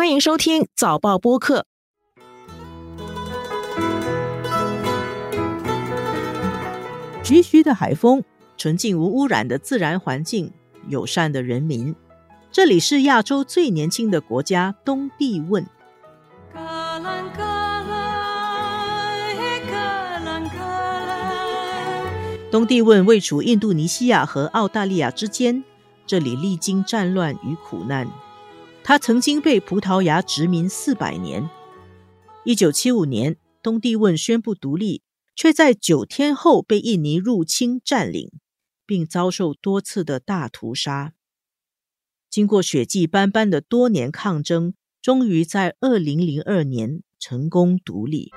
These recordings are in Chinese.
欢迎收听早报播客。徐徐的海风，纯净无污染的自然环境，友善的人民。这里是亚洲最年轻的国家——东帝汶。东帝汶位处印度尼西亚和澳大利亚之间，这里历经战乱与苦难。它曾经被葡萄牙殖民四百年。一九七五年，东帝汶宣布独立，却在九天后被印尼入侵占领，并遭受多次的大屠杀。经过血迹斑斑的多年抗争，终于在二零零二年成功独立。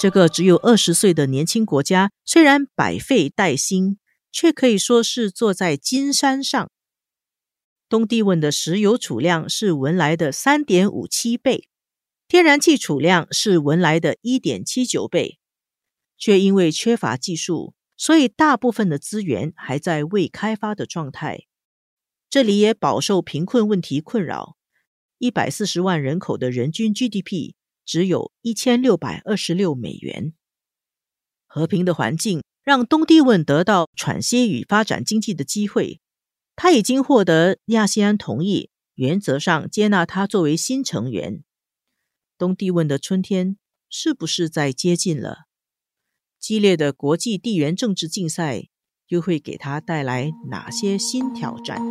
这个只有二十岁的年轻国家，虽然百废待兴，却可以说是坐在金山上。东帝汶的石油储量是文莱的三点五七倍，天然气储量是文莱的一点七九倍，却因为缺乏技术，所以大部分的资源还在未开发的状态。这里也饱受贫困问题困扰，一百四十万人口的人均 GDP。只有一千六百二十六美元。和平的环境让东帝汶得到喘息与发展经济的机会。他已经获得亚细安同意，原则上接纳他作为新成员。东帝汶的春天是不是在接近了？激烈的国际地缘政治竞赛又会给他带来哪些新挑战？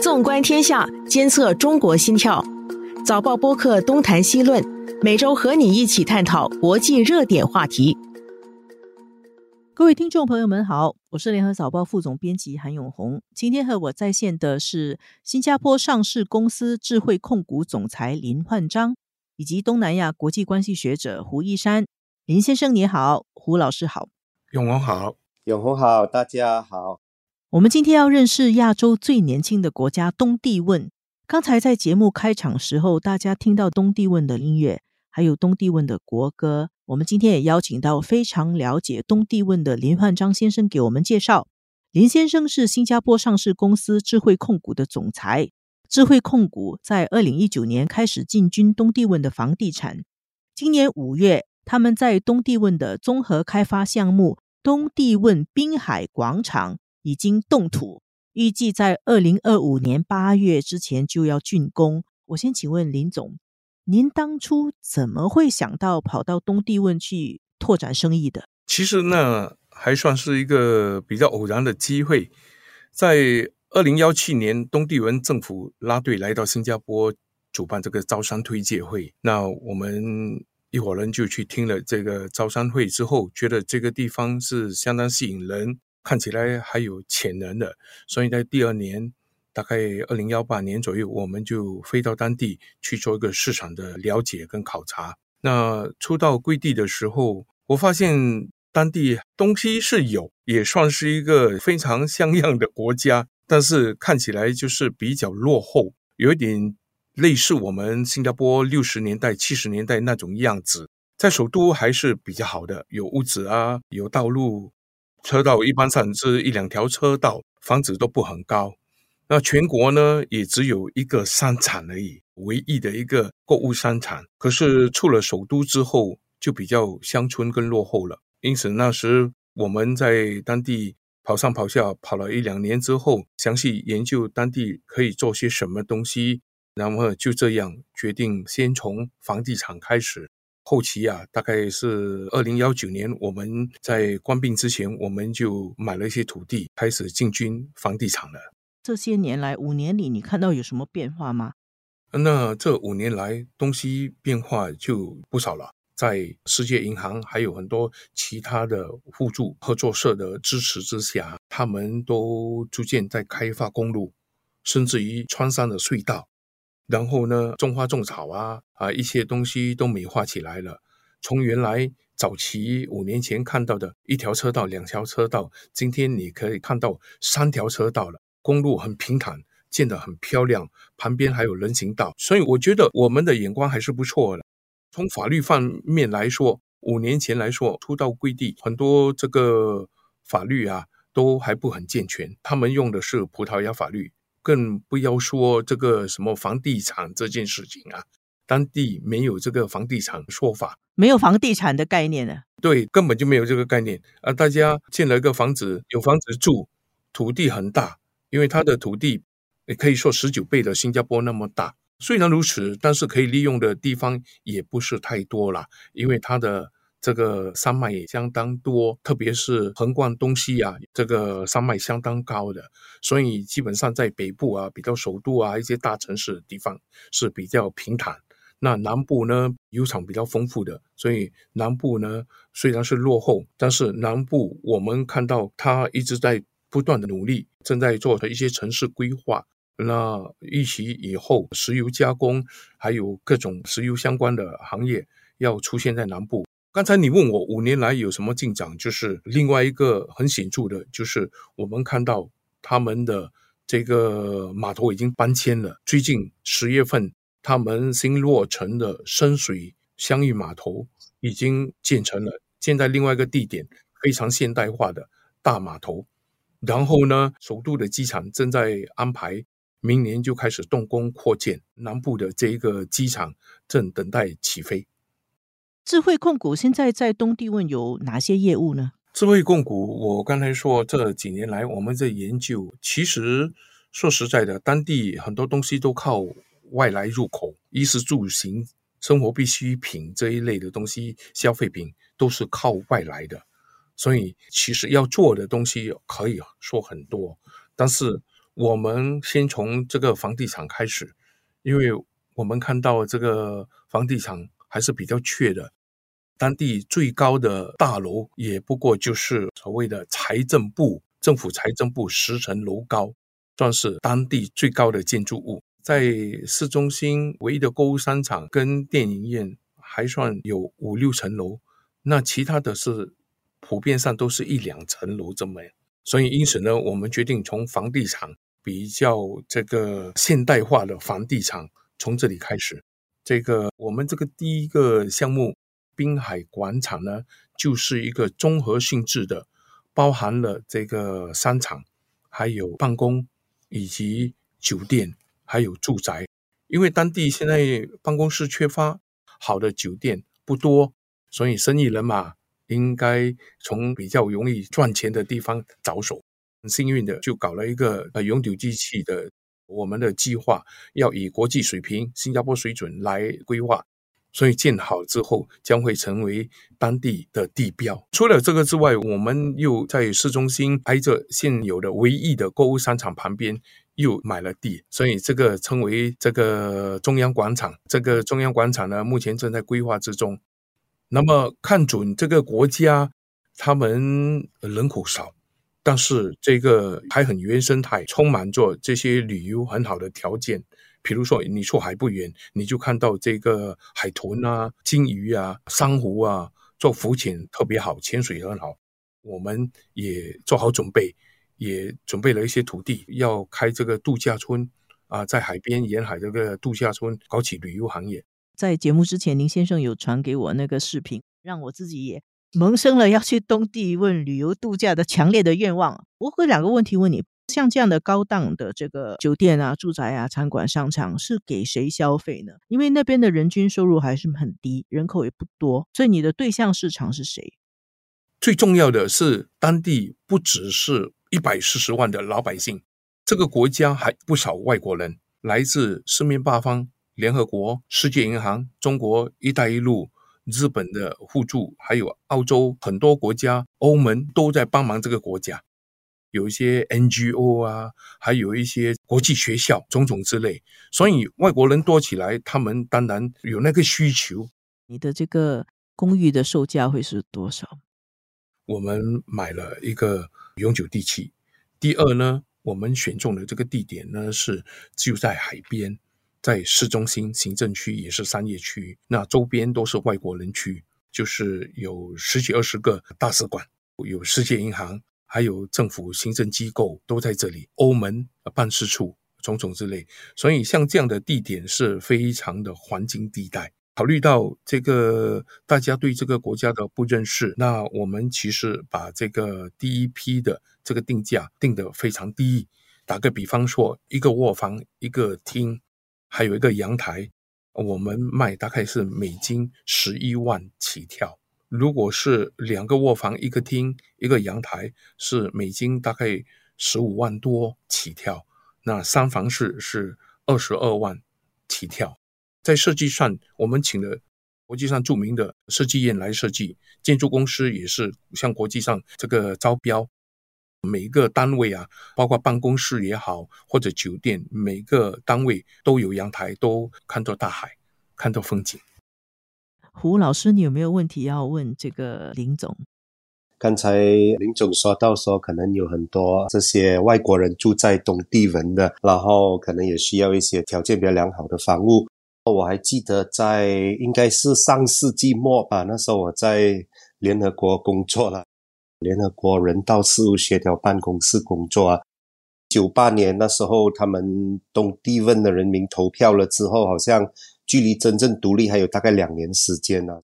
纵观天下，监测中国心跳。早报播客东谈西论，每周和你一起探讨国际热点话题。各位听众朋友们好，我是联合早报副总编辑韩永红。今天和我在线的是新加坡上市公司智慧控股总裁林焕章，以及东南亚国际关系学者胡一山。林先生你好，胡老师好，永红好，永红好，大家好。我们今天要认识亚洲最年轻的国家东帝汶。刚才在节目开场时候，大家听到东帝汶的音乐，还有东帝汶的国歌。我们今天也邀请到非常了解东帝汶的林焕章先生给我们介绍。林先生是新加坡上市公司智慧控股的总裁。智慧控股在二零一九年开始进军东帝汶的房地产。今年五月，他们在东帝汶的综合开发项目东帝汶滨海广场已经动土。预计在二零二五年八月之前就要竣工。我先请问林总，您当初怎么会想到跑到东帝汶去拓展生意的？其实那还算是一个比较偶然的机会。在二零幺七年，东帝汶政府拉队来到新加坡主办这个招商推介会，那我们一伙人就去听了这个招商会之后，觉得这个地方是相当吸引人。看起来还有潜能的，所以在第二年，大概二零幺八年左右，我们就飞到当地去做一个市场的了解跟考察。那初到贵地的时候，我发现当地东西是有，也算是一个非常像样的国家，但是看起来就是比较落后，有一点类似我们新加坡六十年代、七十年代那种样子。在首都还是比较好的，有屋子啊，有道路。车道一般上是一两条车道，房子都不很高。那全国呢，也只有一个商场而已，唯一的一个购物商场。可是出了首都之后，就比较乡村跟落后了。因此那时我们在当地跑上跑下，跑了一两年之后，详细研究当地可以做些什么东西，然后就这样决定先从房地产开始。后期啊，大概是二零幺九年，我们在关闭之前，我们就买了一些土地，开始进军房地产了。这些年来，五年里，你看到有什么变化吗？那这五年来，东西变化就不少了。在世界银行还有很多其他的互助合作社的支持之下，他们都逐渐在开发公路，甚至于穿山的隧道。然后呢，种花种草啊，啊，一些东西都美化起来了。从原来早期五年前看到的一条车道、两条车道，今天你可以看到三条车道了。公路很平坦，建得很漂亮，旁边还有人行道，所以我觉得我们的眼光还是不错的。从法律方面来说，五年前来说，出到归地很多这个法律啊都还不很健全，他们用的是葡萄牙法律，更不要说这个什么房地产这件事情啊，当地没有这个房地产说法，没有房地产的概念呢。对，根本就没有这个概念啊！大家建了一个房子，有房子住，土地很大，因为它的土地也可以说十九倍的新加坡那么大。虽然如此，但是可以利用的地方也不是太多了，因为它的这个山脉也相当多，特别是横贯东西啊，这个山脉相当高的，所以基本上在北部啊，比较首都啊一些大城市的地方是比较平坦。那南部呢，油厂比较丰富的，所以南部呢虽然是落后，但是南部我们看到它一直在不断的努力，正在做的一些城市规划。那预期以后石油加工还有各种石油相关的行业要出现在南部。刚才你问我五年来有什么进展，就是另外一个很显著的，就是我们看到他们的这个码头已经搬迁了。最近十月份，他们新落成的深水香玉码头已经建成了，建在另外一个地点，非常现代化的大码头。然后呢，首都的机场正在安排。明年就开始动工扩建南部的这一个机场，正等待起飞。智慧控股现在在东帝汶有哪些业务呢？智慧控股，我刚才说这几年来我们在研究，其实说实在的，当地很多东西都靠外来入口，衣食住行、生活必需品这一类的东西，消费品都是靠外来的，所以其实要做的东西可以说很多，但是。我们先从这个房地产开始，因为我们看到这个房地产还是比较缺的。当地最高的大楼也不过就是所谓的财政部政府财政部十层楼高，算是当地最高的建筑物。在市中心唯一的购物商场跟电影院还算有五六层楼，那其他的是普遍上都是一两层楼这么样。所以因此呢，我们决定从房地产。比较这个现代化的房地产从这里开始。这个我们这个第一个项目滨海广场呢，就是一个综合性质的，包含了这个商场、还有办公以及酒店，还有住宅。因为当地现在办公室缺乏，好的酒店不多，所以生意人嘛，应该从比较容易赚钱的地方着手。很幸运的，就搞了一个呃永久机器的我们的计划，要以国际水平、新加坡水准来规划，所以建好之后将会成为当地的地标。除了这个之外，我们又在市中心挨着现有的唯一的购物商场旁边又买了地，所以这个称为这个中央广场。这个中央广场呢，目前正在规划之中。那么看准这个国家，他们人口少。但是这个还很原生态，充满着这些旅游很好的条件。比如说，你出海不远，你就看到这个海豚啊、金鱼啊、珊瑚啊，做浮潜特别好，潜水很好。我们也做好准备，也准备了一些土地，要开这个度假村啊，在海边沿海这个度假村搞起旅游行业。在节目之前，林先生有传给我那个视频，让我自己也。萌生了要去东帝汶旅游度假的强烈的愿望。我有两个问题问你：像这样的高档的这个酒店啊、住宅啊、餐馆、商场是给谁消费呢？因为那边的人均收入还是很低，人口也不多，所以你的对象市场是谁？最重要的是，当地不只是一百四十万的老百姓，这个国家还不少外国人，来自四面八方，联合国、世界银行、中国“一带一路”。日本的互助，还有澳洲很多国家、欧盟都在帮忙这个国家，有一些 NGO 啊，还有一些国际学校，种种之类。所以外国人多起来，他们当然有那个需求。你的这个公寓的售价会是多少？我们买了一个永久地契。第二呢，我们选中的这个地点呢是就在海边。在市中心行政区也是商业区，那周边都是外国人区，就是有十几二十个大使馆，有世界银行，还有政府行政机构都在这里。欧盟办事处种种之类。所以像这样的地点是非常的黄金地带。考虑到这个大家对这个国家的不认识，那我们其实把这个第一批的这个定价定得非常低。打个比方说，一个卧房、一个厅，还有一个阳台，我们卖大概是美金十一万起跳。如果是两个卧房、一个厅、一个阳台，是美金大概十五万多起跳。那三房式是二十二万起跳。在设计上，我们请了国际上著名的设计院来设计，建筑公司也是向国际上这个招标，每个单位啊，包括办公室也好，或者酒店，每个单位都有阳台，都看到大海，看到风景。胡老师，你有没有问题要问这个林总？刚才林总说到说，可能有很多这些外国人住在东帝汶的，然后可能也需要一些条件比较良好的房屋。我还记得在应该是上世纪末吧，那时候我在联合国工作了，联合国人道事务协调办公室工作啊。九八年那时候，他们东帝汶的人民投票了之后，好像距离真正独立还有大概两年时间呢。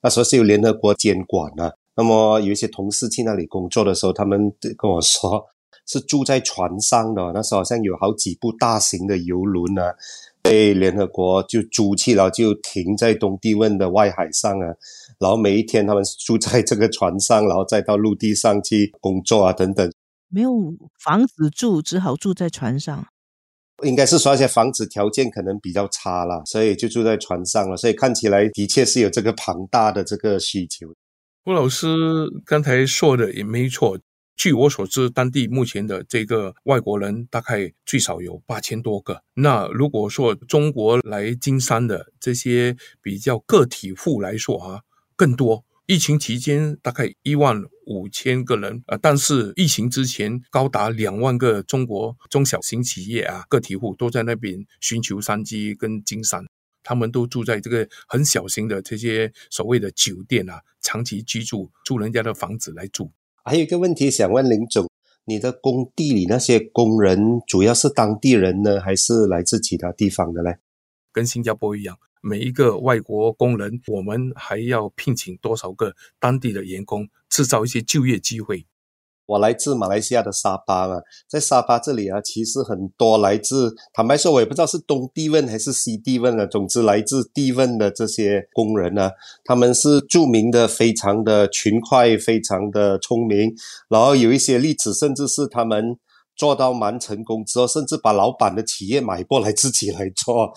那时候是由联合国监管的。那么有一些同事去那里工作的时候，他们跟我说是住在船上的。那时候好像有好几部大型的游轮啊。被联合国就租去了，就停在东帝汶的外海上啊。然后每一天他们住在这个船上，然后再到陆地上去工作啊等等。没有房子住，只好住在船上。应该是说一些房子条件可能比较差了，所以就住在船上了。所以看起来的确是有这个庞大的这个需求。郭老师刚才说的也没错。据我所知，当地目前的这个外国人大概最少有八千多个。那如果说中国来经商的这些比较个体户来说啊，更多。疫情期间大概一万五千个人，呃，但是疫情之前高达两万个中国中小型企业啊，个体户都在那边寻求商机跟经商。他们都住在这个很小型的这些所谓的酒店啊，长期居住，住人家的房子来住。还有一个问题想问林总，你的工地里那些工人主要是当地人呢，还是来自其他地方的呢？跟新加坡一样，每一个外国工人，我们还要聘请多少个当地的员工，制造一些就业机会。我来自马来西亚的沙巴嘛，在沙巴这里啊，其实很多来自，坦白说，我也不知道是东地汶还是西地汶的，总之来自地汶的这些工人呢，他们是著名的，非常的勤快，非常的聪明，然后有一些例子，甚至是他们做到蛮成功之后，甚至把老板的企业买过来自己来做。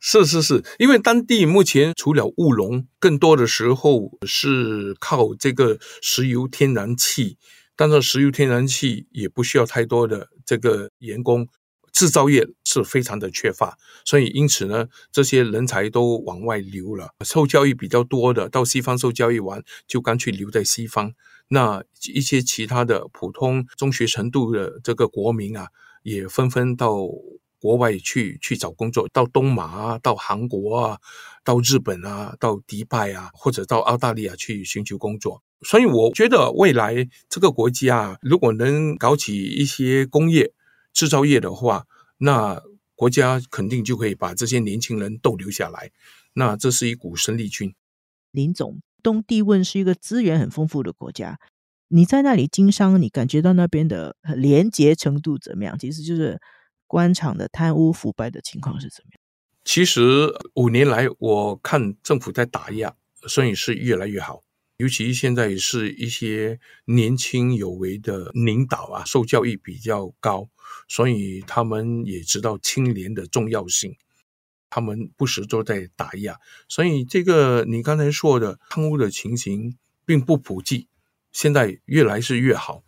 是是是，因为当地目前除了务农，更多的时候是靠这个石油天然气。但是石油天然气也不需要太多的这个员工，制造业是非常的缺乏，所以因此呢，这些人才都往外流了。受教育比较多的到西方受教育完，就干脆留在西方。那一些其他的普通中学程度的这个国民啊，也纷纷到国外去去找工作，到东马啊，到韩国啊，到日本啊，到迪拜啊，或者到澳大利亚去寻求工作。所以我觉得未来这个国家如果能搞起一些工业制造业的话，那国家肯定就可以把这些年轻人逗留下来。那这是一股生力军。林总，东帝汶是一个资源很丰富的国家，你在那里经商，你感觉到那边的廉洁程度怎么样？其实就是官场的贪污腐败的情况是怎么样？其实五年来，我看政府在打压，所以是越来越好。尤其现在是一些年轻有为的领导啊，受教育比较高，所以他们也知道清廉的重要性，他们不时都在打压，所以这个你刚才说的贪污的情形并不普及，现在越来是越好，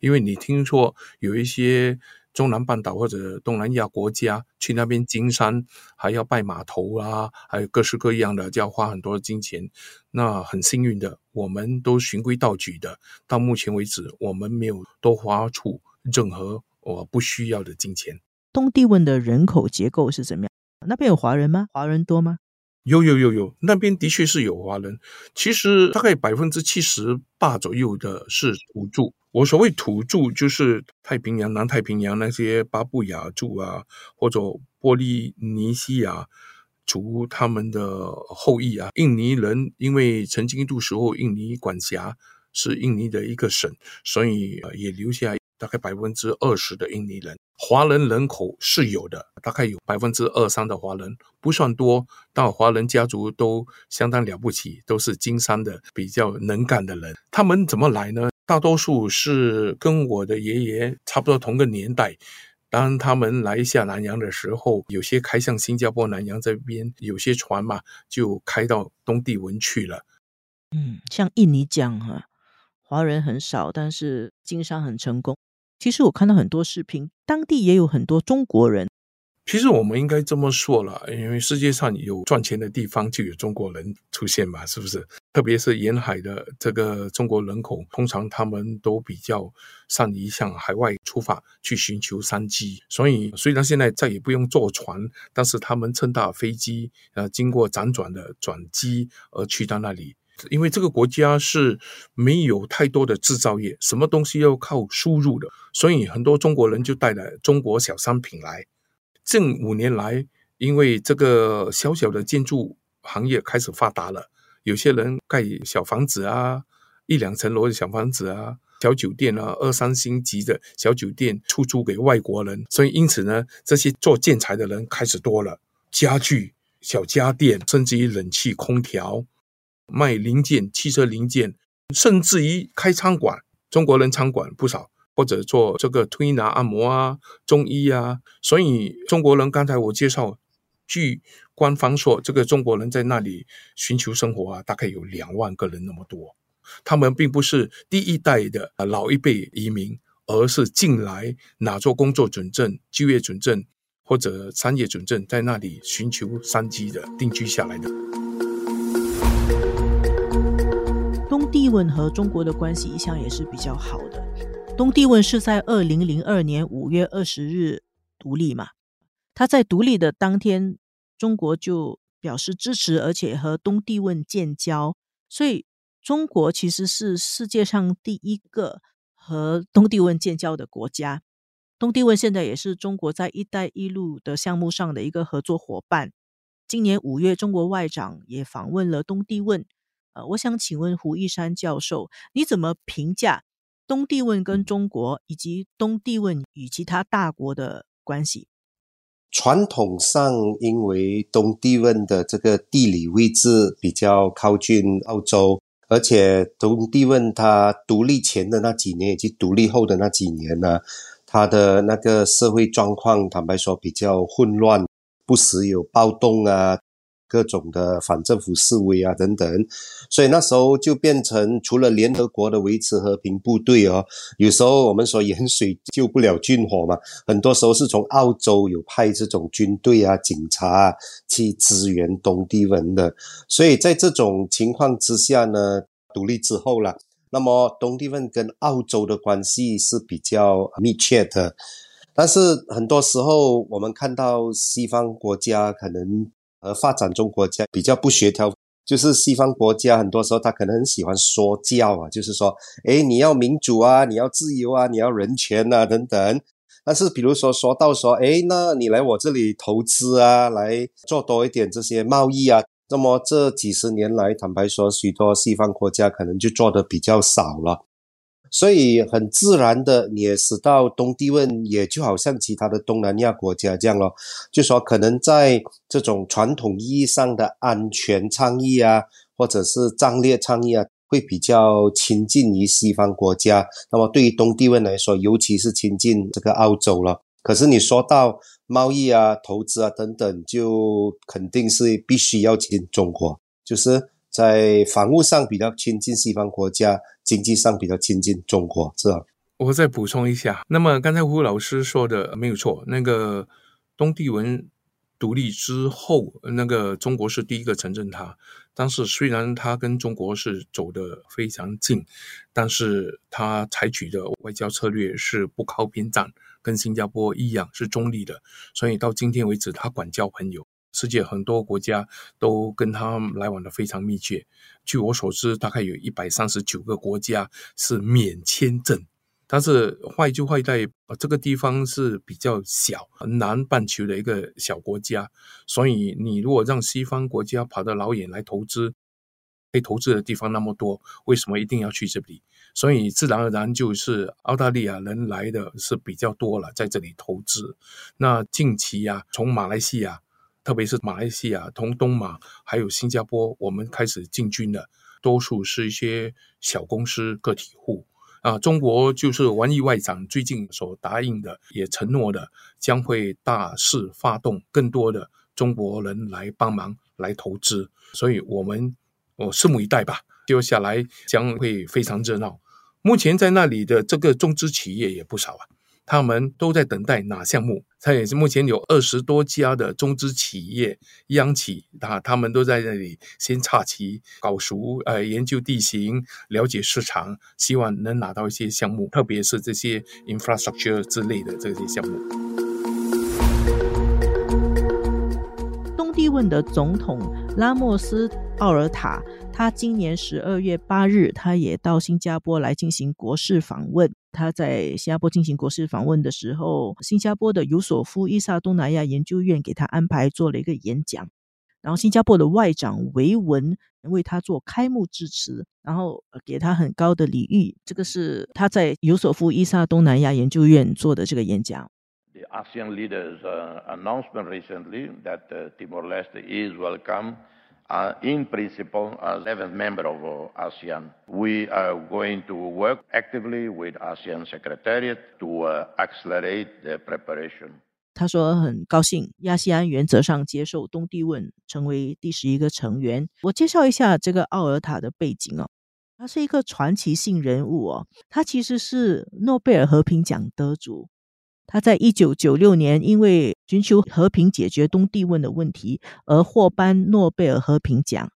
因为你听说有一些。中南半岛或者东南亚国家去那边经商，还要拜码头啊，还有各式各样的，就要花很多金钱。那很幸运的，我们都循规蹈矩的。到目前为止，我们没有多花出任何我不需要的金钱。东帝汶的人口结构是怎么样？那边有华人吗？华人多吗？有有有有，那边的确是有华人。其实大概百分之七十八左右的是土著。我所谓土著，就是太平洋、南太平洋那些巴布亚族啊，或者波利尼西亚族他们的后裔啊。印尼人因为曾经一度时候印尼管辖是印尼的一个省，所以也留下大概百分之二十的印尼人。华人人口是有的，大概有百分之二三的华人，不算多，但华人家族都相当了不起，都是经商的比较能干的人。他们怎么来呢？大多数是跟我的爷爷差不多同个年代。当他们来下南洋的时候，有些开向新加坡、南洋这边，有些船嘛就开到东帝汶去了。嗯，像印尼讲哈，华人很少，但是经商很成功。其实我看到很多视频，当地也有很多中国人。其实我们应该这么说了，因为世界上有赚钱的地方，就有中国人出现嘛，是不是？特别是沿海的这个中国人口，通常他们都比较善于向海外出发去寻求商机。所以虽然现在再也不用坐船，但是他们乘搭飞机，呃，经过辗转的转机而去到那里。因为这个国家是没有太多的制造业，什么东西要靠输入的，所以很多中国人就带了中国小商品来。近五年来，因为这个小小的建筑行业开始发达了，有些人盖小房子啊，一两层楼的小房子啊，小酒店啊，二三星级的小酒店出租给外国人，所以因此呢，这些做建材的人开始多了，家具、小家电，甚至于冷气、空调。卖零件、汽车零件，甚至于开餐馆，中国人餐馆不少，或者做这个推拿按摩啊、中医啊。所以中国人刚才我介绍，据官方说，这个中国人在那里寻求生活啊，大概有两万个人那么多。他们并不是第一代的老一辈移民，而是进来拿做工作准证、就业准证或者商业准证，在那里寻求商机的定居下来的。汶和中国的关系一向也是比较好的。东帝汶是在二零零二年五月二十日独立嘛？他在独立的当天，中国就表示支持，而且和东帝汶建交。所以，中国其实是世界上第一个和东帝汶建交的国家。东帝汶现在也是中国在“一带一路”的项目上的一个合作伙伴。今年五月，中国外长也访问了东帝汶。呃，我想请问胡一山教授，你怎么评价东帝汶跟中国以及东帝汶与其他大国的关系？传统上，因为东帝汶的这个地理位置比较靠近澳洲，而且东帝汶它独立前的那几年以及独立后的那几年呢，它的那个社会状况，坦白说比较混乱，不时有暴动啊。各种的反政府示威啊等等，所以那时候就变成除了联合国的维持和平部队哦，有时候我们说盐水救不了军火嘛，很多时候是从澳洲有派这种军队啊、警察啊去支援东帝汶的。所以在这种情况之下呢，独立之后了，那么东帝汶跟澳洲的关系是比较密切的，但是很多时候我们看到西方国家可能。而发展中国家比较不协调，就是西方国家很多时候他可能很喜欢说教啊，就是说，哎，你要民主啊，你要自由啊，你要人权啊等等。但是比如说说到说，哎，那你来我这里投资啊，来做多一点这些贸易啊，那么这几十年来，坦白说，许多西方国家可能就做的比较少了。所以很自然的，也使到东帝汶也就好像其他的东南亚国家这样咯，就说可能在这种传统意义上的安全倡议啊，或者是战略倡议啊，会比较亲近于西方国家。那么对于东帝汶来说，尤其是亲近这个澳洲了。可是你说到贸易啊、投资啊等等，就肯定是必须要亲中国，就是。在防务上比较亲近西方国家，经济上比较亲近中国，是吧？我再补充一下，那么刚才胡老师说的没有错，那个东帝汶独立之后，那个中国是第一个承认它。但是虽然它跟中国是走得非常近，但是它采取的外交策略是不靠边站，跟新加坡一样是中立的，所以到今天为止，它管交朋友。世界很多国家都跟他来往的非常密切。据我所知，大概有一百三十九个国家是免签证。但是坏就坏在，这个地方是比较小，南半球的一个小国家，所以你如果让西方国家跑到老远来投资，可以投资的地方那么多，为什么一定要去这里？所以自然而然就是澳大利亚人来的是比较多了，在这里投资。那近期呀，从马来西亚，特别是马来西亚、同东马还有新加坡，我们开始进军的，多数是一些小公司、个体户。啊，中国就是王毅外长最近所答应的，也承诺的，将会大肆发动更多的中国人来帮忙来投资，所以我们我拭目以待吧。接下来将会非常热闹。目前在那里的这个中资企业也不少啊。他们都在等待哪项目？它也是目前有二十多家的中资企业、央企啊，他们都在那里先插旗、搞熟，呃，研究地形、了解市场，希望能拿到一些项目，特别是这些 infrastructure 之类的这些项目。问的总统拉莫斯奥尔塔，他今年十二月八日，他也到新加坡来进行国事访问。他在新加坡进行国事访问的时候，新加坡的尤索夫伊萨东南亚研究院给他安排做了一个演讲，然后新加坡的外长维文为他做开幕致辞，然后给他很高的礼遇。这个是他在尤索夫伊萨东南亚研究院做的这个演讲。The ASEAN leaders announcement recently that Timor Leste is welcome. In principle, as seventh member of ASEAN, we are going to work actively with ASEAN Secretariat to accelerate the preparation. 他说很高兴亚细安原则上接受东帝汶成为第十一个成员。我介绍一下这个奥尔塔的背景哦，他是一个传奇性人物哦，他其实是诺贝尔和平奖得主。他在一九九六年因为寻求和平解决东帝汶的问题而获颁诺贝尔和平奖。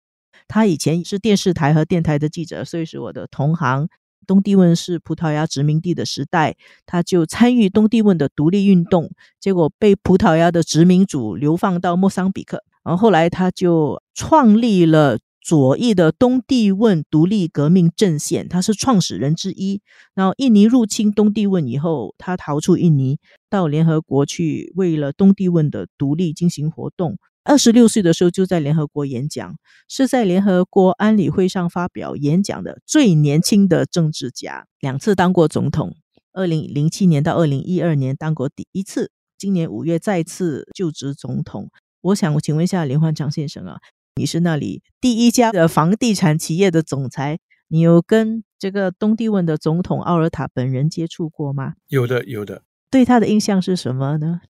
他以前是电视台和电台的记者，所以是我的同行。东帝汶是葡萄牙殖民地的时代，他就参与东帝汶的独立运动，结果被葡萄牙的殖民主流放到莫桑比克，然后后来他就创立了。左翼的东帝汶独立革命阵线，他是创始人之一。然后印尼入侵东帝汶以后，他逃出印尼，到联合国去，为了东帝汶的独立进行活动。二十六岁的时候就在联合国演讲，是在联合国安理会上发表演讲的最年轻的政治家。两次当过总统，二零零七年到二零一二年当过第一次，今年五月再次就职总统。我想请问一下林焕昌先生啊。你是那里第一家的房地产企业的总裁，你有跟这个东帝汶的总统奥尔塔本人接触过吗？有的，有的。对他的印象是什么呢？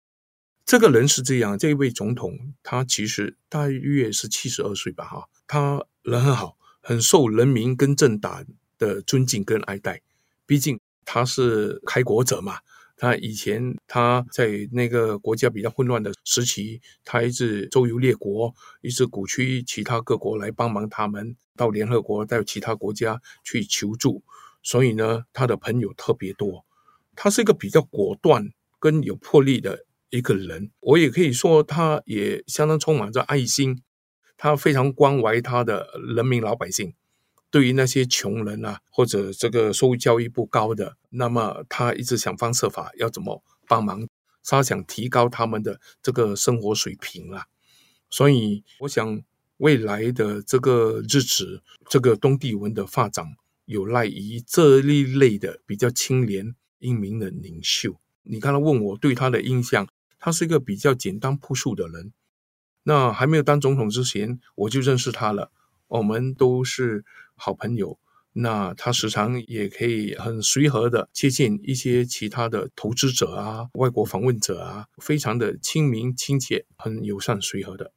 这个人是这样，这位总统他其实大约是七十二岁吧，哈，他人很好，很受人民跟政党的尊敬跟爱戴，毕竟他是开国者嘛。他以前他在那个国家比较混乱的时期，他一直周游列国，一直鼓吹其他各国来帮忙他们，到联合国到其他国家去求助。所以呢，他的朋友特别多。他是一个比较果断跟有魄力的一个人。我也可以说，他也相当充满着爱心，他非常关怀他的人民老百姓。对于那些穷人啊，或者这个收入教育不高的，那么他一直想方设法要怎么帮忙，他想提高他们的这个生活水平啊。所以，我想未来的这个日子，这个东帝汶的发展有赖于这一类的比较清廉英明的领袖。你刚才问我对他的印象，他是一个比较简单朴素的人。那还没有当总统之前，我就认识他了。我们都是好朋友，那他时常也可以很随和的接近一些其他的投资者啊、外国访问者啊，非常的亲民亲切，很友善随和的。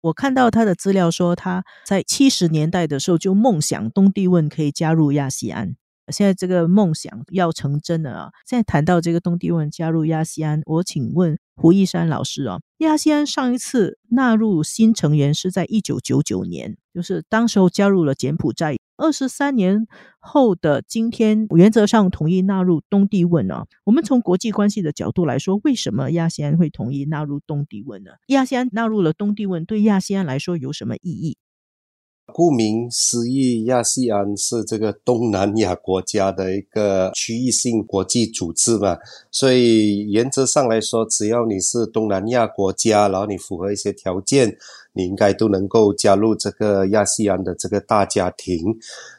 我看到他的资料说，他在七十年代的时候就梦想东帝汶可以加入亚细安，现在这个梦想要成真了啊！现在谈到这个东帝汶加入亚细安，我请问胡一山老师啊，亚细安上一次纳入新成员是在一九九九年，就是当时候加入了柬埔寨。二十三年后的今天，原则上同意纳入东帝汶啊。我们从国际关系的角度来说，为什么亚细安会同意纳入东帝汶呢？亚细安纳入了东帝汶，对亚细安来说有什么意义？顾名思义，亚细安是这个东南亚国家的一个区域性国际组织嘛，所以原则上来说，只要你是东南亚国家，然后你符合一些条件。你应该都能够加入这个亚细安的这个大家庭。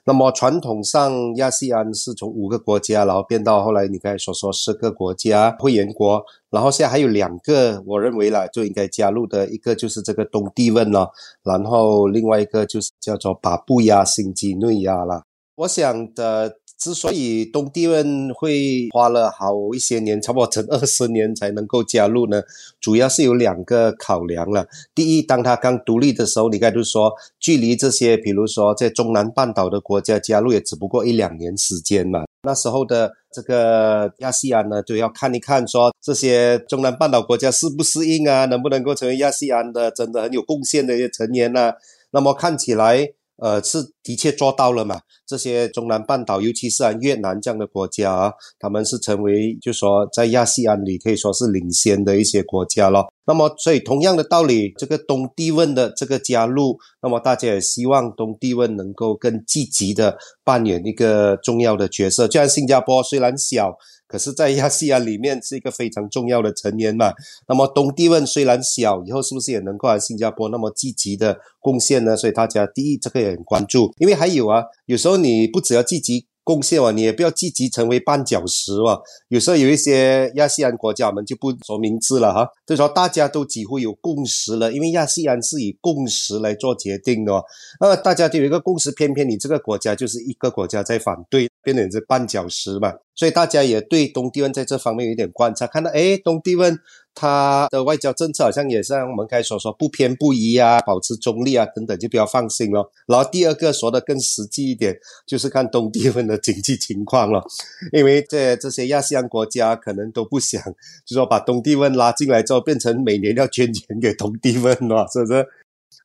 那么传统上，亚细安是从五个国家，然后变到后来你刚才所说十个国家会员国，然后现在还有两个，我认为啦就应该加入的一个就是这个东帝汶了，然后另外一个就是叫做巴布亚新几内亚了。我想的。之所以东帝汶会花了好一些年，差不多整二十年才能够加入呢，主要是有两个考量了。第一，当他刚独立的时候，你该就说，距离这些，比如说在中南半岛的国家加入也只不过一两年时间嘛。那时候的这个亚细安呢，就要看一看，说这些中南半岛国家适不适应啊，能不能够成为亚细安的真的很有贡献的一些成员呢？那么看起来。呃，是的确做到了嘛？这些中南半岛，尤其是啊越南这样的国家啊，他们是成为就说在亚细安里可以说是领先的一些国家了。那么，所以同样的道理，这个东帝汶的这个加入，那么大家也希望东帝汶能够更积极的扮演一个重要的角色。就像新加坡虽然小。可是，在亚细亚里面是一个非常重要的成员嘛。那么东帝汶虽然小，以后是不是也能够来新加坡那么积极的贡献呢？所以大家第一这个也很关注，因为还有啊，有时候你不只要积极。贡献哦，你也不要积极成为绊脚石哦。有时候有一些亚细安国家，我们就不说名字了哈。就说大家都几乎有共识了，因为亚细安是以共识来做决定的。那大家都有一个共识，偏偏你这个国家就是一个国家在反对，变成是绊脚石嘛。所以大家也对东帝汶在这方面有点观察，看到哎，东帝汶。他的外交政策好像也像我们刚才所说，不偏不倚啊，保持中立啊，等等，就比较放心了。然后第二个说的更实际一点，就是看东帝汶的经济情况了，因为这这些亚细安国家可能都不想，就说把东帝汶拉进来之后，变成每年要捐钱给东帝汶了，是不是？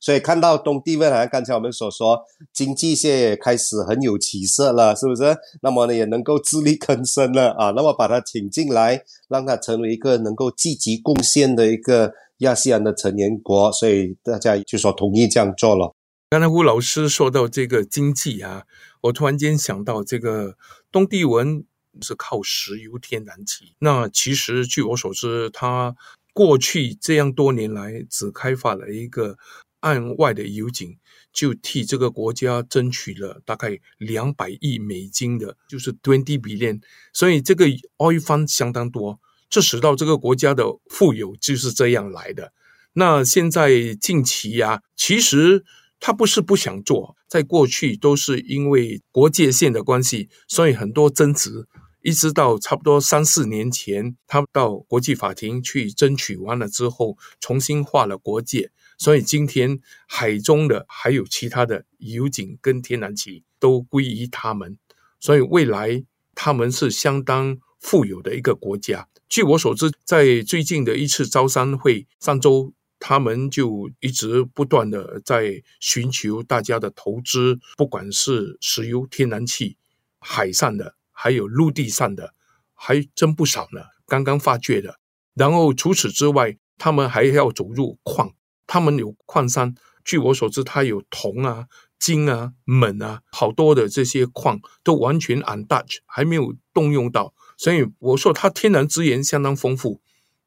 所以看到东帝汶，好像刚才我们所说，经济现在也开始很有起色了，是不是？那么呢，也能够自力更生了啊。那么把他请进来，让他成为一个能够积极贡献的一个亚细安的成员国，所以大家就说同意这样做了。刚才吴老师说到这个经济啊，我突然间想到，这个东帝汶是靠石油天然气。那其实据我所知，它过去这样多年来只开发了一个。岸外的油井就替这个国家争取了大概两百亿美金的，就是 twenty billion，所以这个 oil fund 相当多，这使到这个国家的富有就是这样来的。那现在近期呀，其实他不是不想做，在过去都是因为国界线的关系，所以很多争执，一直到差不多三四年前，他到国际法庭去争取完了之后，重新划了国界。所以今天海中的还有其他的油井跟天然气都归于他们，所以未来他们是相当富有的一个国家。据我所知，在最近的一次招商会，上周他们就一直不断的在寻求大家的投资，不管是石油、天然气、海上的，还有陆地上的，还真不少呢。刚刚发掘的，然后除此之外，他们还要走入矿。他们有矿山，据我所知，它有铜啊、金啊、锰啊，好多的这些矿都完全 untouched，还没有动用到。所以我说，它天然资源相当丰富。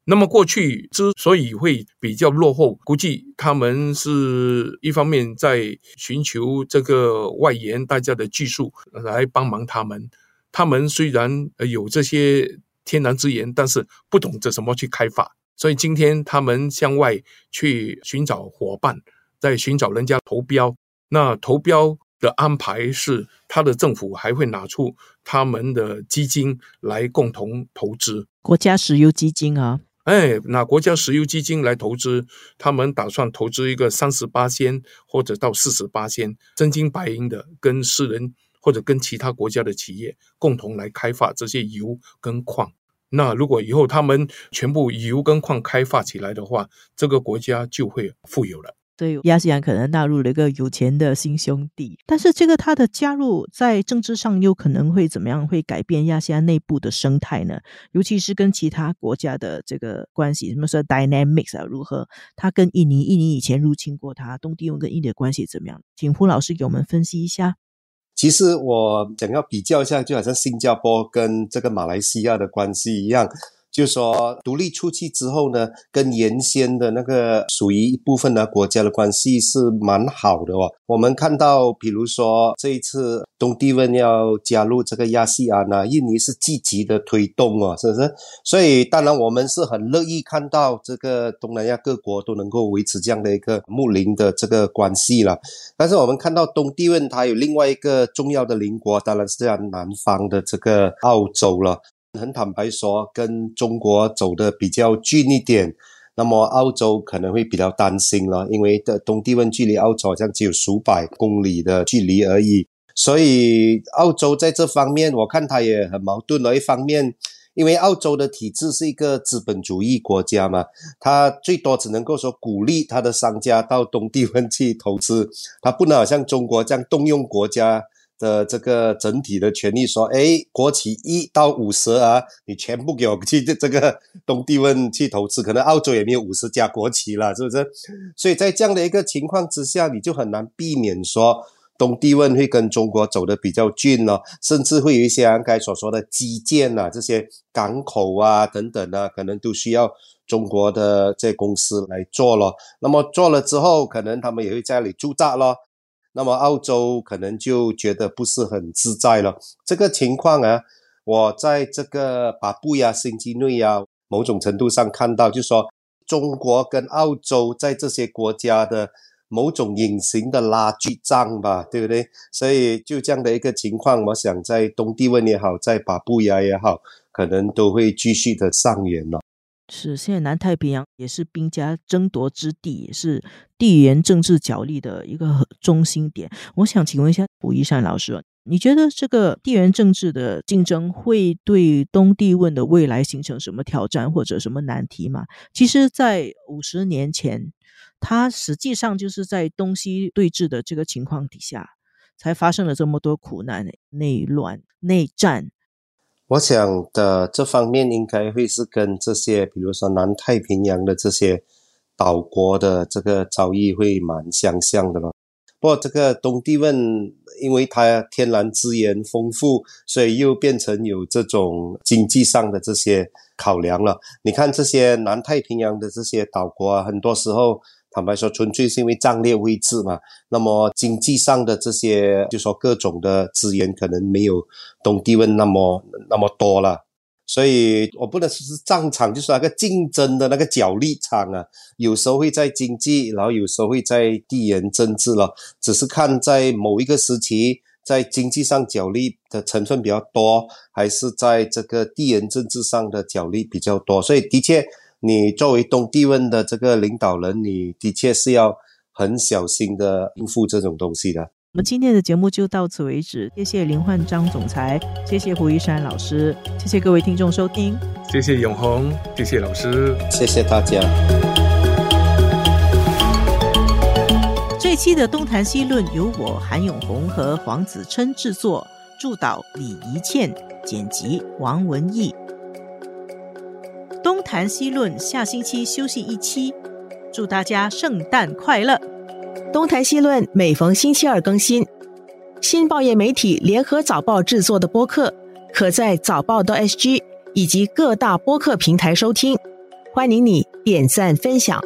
那么过去之所以会比较落后，估计他们是一方面在寻求这个外援大家的技术来帮忙他们。他们虽然有这些天然资源，但是不懂得怎么去开发。所以今天他们向外去寻找伙伴，在寻找人家投标。那投标的安排是，他的政府还会拿出他们的基金来共同投资。国家石油基金啊，哎，拿国家石油基金来投资，他们打算投资一个三十八仙或者到四十八仙，真金白银的跟私人或者跟其他国家的企业共同来开发这些油跟矿。那如果以后他们全部油跟矿开发起来的话，这个国家就会富有了。对，亚细安可能纳入了一个有钱的新兄弟，但是这个他的加入在政治上又可能会怎么样？会改变亚细安内部的生态呢？尤其是跟其他国家的这个关系，什么说 dynamics 啊？如何？他跟印尼，印尼以前入侵过他，东帝汶跟印尼的关系怎么样？请胡老师给我们分析一下。其实我想要比较一下，就好像新加坡跟这个马来西亚的关系一样。就说独立出去之后呢，跟原先的那个属于一部分的国家的关系是蛮好的哦。我们看到，比如说这一次东帝汶要加入这个亚细安啊，印尼是积极的推动哦，是不是？所以当然我们是很乐意看到这个东南亚各国都能够维持这样的一个睦邻的这个关系了。但是我们看到东帝汶它有另外一个重要的邻国，当然是在南方的这个澳洲了。很坦白说，跟中国走的比较近一点，那么澳洲可能会比较担心了，因为的东帝汶距离澳洲好像只有数百公里的距离而已，所以澳洲在这方面，我看它也很矛盾了。一方面，因为澳洲的体制是一个资本主义国家嘛，它最多只能够说鼓励它的商家到东帝汶去投资，它不能好像中国这样动用国家。的这个整体的权利说，哎，国企一到五十啊，你全部给我去这这个东帝汶去投资，可能澳洲也没有五十家国企了，是不是？所以在这样的一个情况之下，你就很难避免说东帝汶会跟中国走得比较近了，甚至会有一些刚才所说的基建啊，这些港口啊等等啊，可能都需要中国的这公司来做了。那么做了之后，可能他们也会在那里驻扎咯。那么澳洲可能就觉得不是很自在了。这个情况啊，我在这个巴布亚新几内亚某种程度上看到，就说中国跟澳洲在这些国家的某种隐形的拉锯战吧，对不对？所以就这样的一个情况，我想在东帝汶也好，在巴布亚也好，可能都会继续的上演了。是，现在南太平洋也是兵家争夺之地，也是地缘政治角力的一个 中心点。我想请问一下胡一山老师，你觉得这个地缘政治的竞争会对东帝汶的未来形成什么挑战或者什么难题吗？其实，在五十年前，它实际上就是在东西对峙的这个情况底下，才发生了这么多苦难、内乱、内战。我想的这方面应该会是跟这些，比如说南太平洋的这些岛国的这个遭遇会蛮相像的了。不过这个东帝汶，因为它天然资源丰富，所以又变成有这种经济上的这些考量了。你看这些南太平洋的这些岛国啊，很多时候。坦白说，纯粹是因为战略位置嘛。那么经济上的这些，就说各种的资源可能没有东帝汶那么那么多了。所以我不能说是战场，就是那个竞争的那个角力场啊。有时候会在经济，然后有时候会在地缘政治了。只是看在某一个时期，在经济上角力的成分比较多，还是在这个地缘政治上的角力比较多。所以的确。你作为东帝汶的这个领导人，你的确是要很小心的应付这种东西的。我们今天的节目就到此为止，谢谢林焕章总裁，谢谢胡一山老师，谢谢各位听众收听，谢谢永红，谢谢老师，谢谢大家。这期的东谈西论由我韩永红和黄子琛制作，助导李怡倩，剪辑王文义。东谈西论，下星期休息一期，祝大家圣诞快乐。东谈西论每逢星期二更新，新报业媒体联合早报制作的播客，可在早报的 SG 以及各大播客平台收听，欢迎你点赞分享。